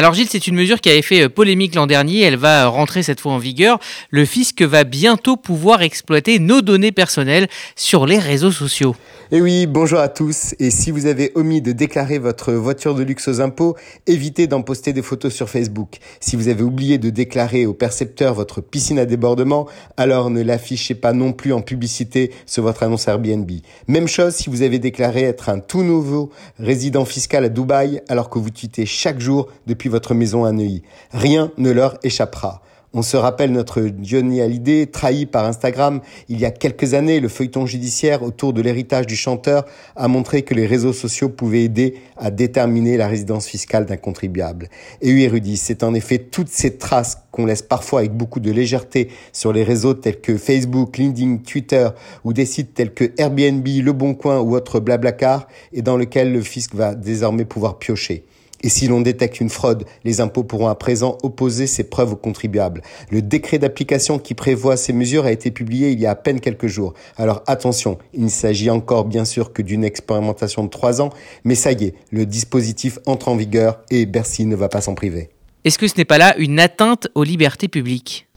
Alors Gilles, c'est une mesure qui avait fait euh, polémique l'an dernier, elle va rentrer cette fois en vigueur. Le fisc va bientôt pouvoir exploiter nos données personnelles sur les réseaux sociaux. Et eh oui, bonjour à tous. Et si vous avez omis de déclarer votre voiture de luxe aux impôts, évitez d'en poster des photos sur Facebook. Si vous avez oublié de déclarer au percepteur votre piscine à débordement, alors ne l'affichez pas non plus en publicité sur votre annonce Airbnb. Même chose si vous avez déclaré être un tout nouveau résident fiscal à Dubaï alors que vous tweetez chaque jour de depuis votre maison à Neuilly. Rien ne leur échappera. On se rappelle notre Johnny Hallyday, trahi par Instagram il y a quelques années. Le feuilleton judiciaire autour de l'héritage du chanteur a montré que les réseaux sociaux pouvaient aider à déterminer la résidence fiscale d'un contribuable. Et oui, érudit, c'est en effet toutes ces traces qu'on laisse parfois avec beaucoup de légèreté sur les réseaux tels que Facebook, LinkedIn, Twitter ou des sites tels que Airbnb, Le Bon Coin ou autres Blablacar et dans lequel le fisc va désormais pouvoir piocher. Et si l'on détecte une fraude, les impôts pourront à présent opposer ces preuves aux contribuables. Le décret d'application qui prévoit ces mesures a été publié il y a à peine quelques jours. Alors attention, il ne s'agit encore bien sûr que d'une expérimentation de trois ans, mais ça y est, le dispositif entre en vigueur et Bercy ne va pas s'en priver. Est-ce que ce n'est pas là une atteinte aux libertés publiques?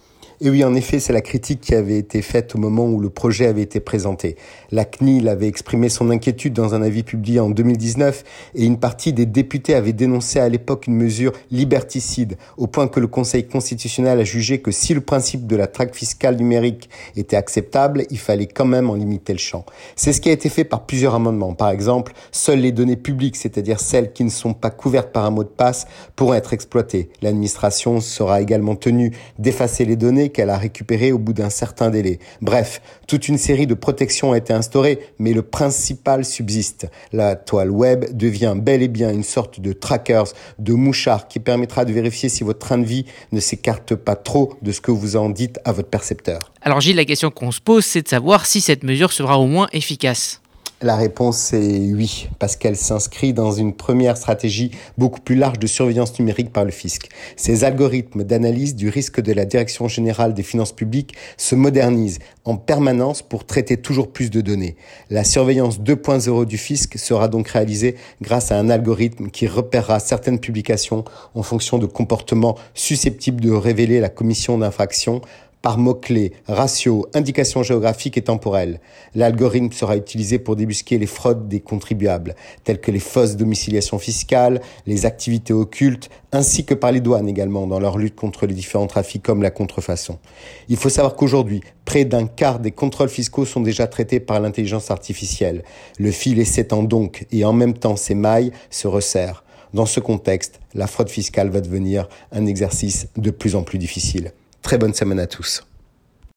Et oui, en effet, c'est la critique qui avait été faite au moment où le projet avait été présenté. La CNIL avait exprimé son inquiétude dans un avis publié en 2019 et une partie des députés avait dénoncé à l'époque une mesure liberticide, au point que le Conseil constitutionnel a jugé que si le principe de la traque fiscale numérique était acceptable, il fallait quand même en limiter le champ. C'est ce qui a été fait par plusieurs amendements. Par exemple, seules les données publiques, c'est-à-dire celles qui ne sont pas couvertes par un mot de passe, pourront être exploitées. L'administration sera également tenue d'effacer les données qu'elle a récupéré au bout d'un certain délai. Bref, toute une série de protections a été instaurée, mais le principal subsiste. La toile web devient bel et bien une sorte de trackers, de mouchard qui permettra de vérifier si votre train de vie ne s'écarte pas trop de ce que vous en dites à votre percepteur. Alors Gilles, la question qu'on se pose, c'est de savoir si cette mesure sera au moins efficace. La réponse est oui, parce qu'elle s'inscrit dans une première stratégie beaucoup plus large de surveillance numérique par le fisc. Ces algorithmes d'analyse du risque de la Direction générale des finances publiques se modernisent en permanence pour traiter toujours plus de données. La surveillance 2.0 du fisc sera donc réalisée grâce à un algorithme qui repérera certaines publications en fonction de comportements susceptibles de révéler la commission d'infraction par mots-clés, ratios, indications géographiques et temporelles. L'algorithme sera utilisé pour débusquer les fraudes des contribuables, telles que les fausses domiciliations fiscales, les activités occultes, ainsi que par les douanes également dans leur lutte contre les différents trafics comme la contrefaçon. Il faut savoir qu'aujourd'hui, près d'un quart des contrôles fiscaux sont déjà traités par l'intelligence artificielle. Le filet s'étend donc et en même temps ses mailles se resserrent. Dans ce contexte, la fraude fiscale va devenir un exercice de plus en plus difficile. Très bonne semaine à tous.